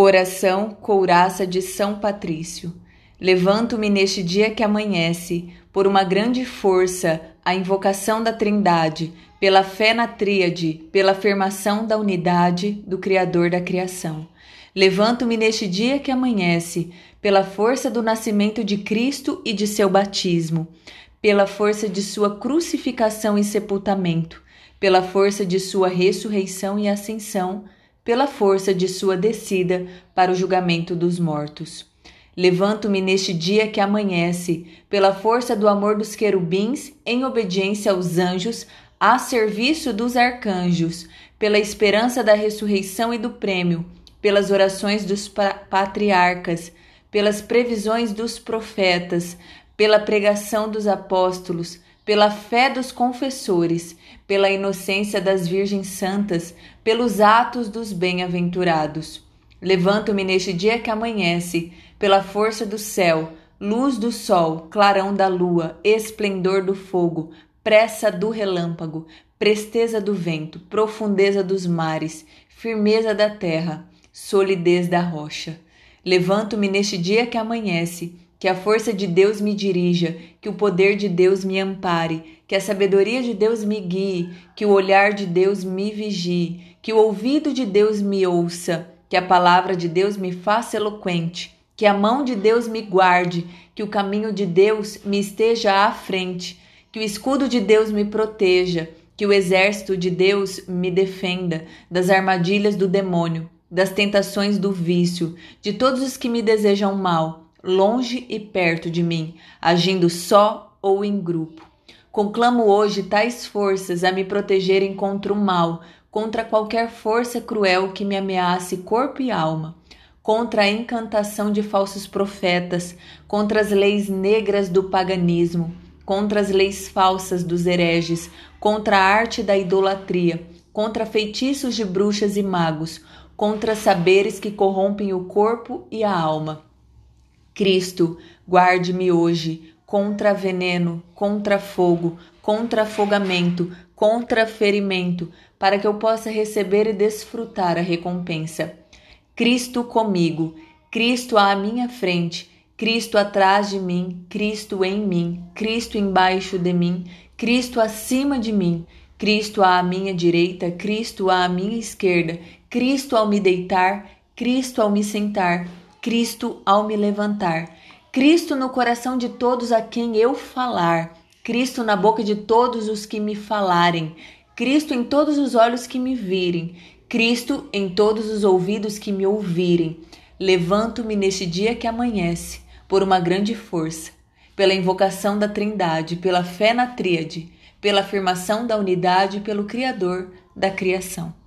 Oração Couraça de São Patrício. Levanto-me neste dia que amanhece, por uma grande força, a invocação da Trindade, pela fé na Tríade, pela afirmação da unidade do Criador da criação. Levanto-me neste dia que amanhece, pela força do nascimento de Cristo e de seu batismo, pela força de sua crucificação e sepultamento, pela força de sua ressurreição e ascensão pela força de sua descida para o julgamento dos mortos. Levanto-me neste dia que amanhece, pela força do amor dos querubins, em obediência aos anjos, a serviço dos arcanjos, pela esperança da ressurreição e do prêmio, pelas orações dos patriarcas, pelas previsões dos profetas, pela pregação dos apóstolos, pela fé dos confessores, pela inocência das virgens santas, pelos atos dos bem-aventurados. Levanto-me neste dia que amanhece, pela força do céu, luz do sol, clarão da lua, esplendor do fogo, pressa do relâmpago, presteza do vento, profundeza dos mares, firmeza da terra, solidez da rocha. Levanto-me neste dia que amanhece, que a força de Deus me dirija, que o poder de Deus me ampare, que a sabedoria de Deus me guie, que o olhar de Deus me vigie, que o ouvido de Deus me ouça, que a palavra de Deus me faça eloquente, que a mão de Deus me guarde, que o caminho de Deus me esteja à frente, que o escudo de Deus me proteja, que o exército de Deus me defenda das armadilhas do demônio, das tentações do vício, de todos os que me desejam mal longe e perto de mim, agindo só ou em grupo. Conclamo hoje tais forças a me protegerem contra o mal, contra qualquer força cruel que me ameace corpo e alma, contra a encantação de falsos profetas, contra as leis negras do paganismo, contra as leis falsas dos hereges, contra a arte da idolatria, contra feitiços de bruxas e magos, contra saberes que corrompem o corpo e a alma Cristo, guarde-me hoje contra veneno, contra fogo, contra afogamento, contra ferimento, para que eu possa receber e desfrutar a recompensa. Cristo comigo, Cristo à minha frente, Cristo atrás de mim, Cristo em mim, Cristo embaixo de mim, Cristo acima de mim, Cristo à minha direita, Cristo à minha esquerda, Cristo ao me deitar, Cristo ao me sentar, Cristo ao me levantar, Cristo no coração de todos a quem eu falar, Cristo na boca de todos os que me falarem, Cristo em todos os olhos que me virem, Cristo em todos os ouvidos que me ouvirem. Levanto-me neste dia que amanhece, por uma grande força, pela invocação da Trindade, pela fé na Tríade, pela afirmação da unidade pelo Criador da criação.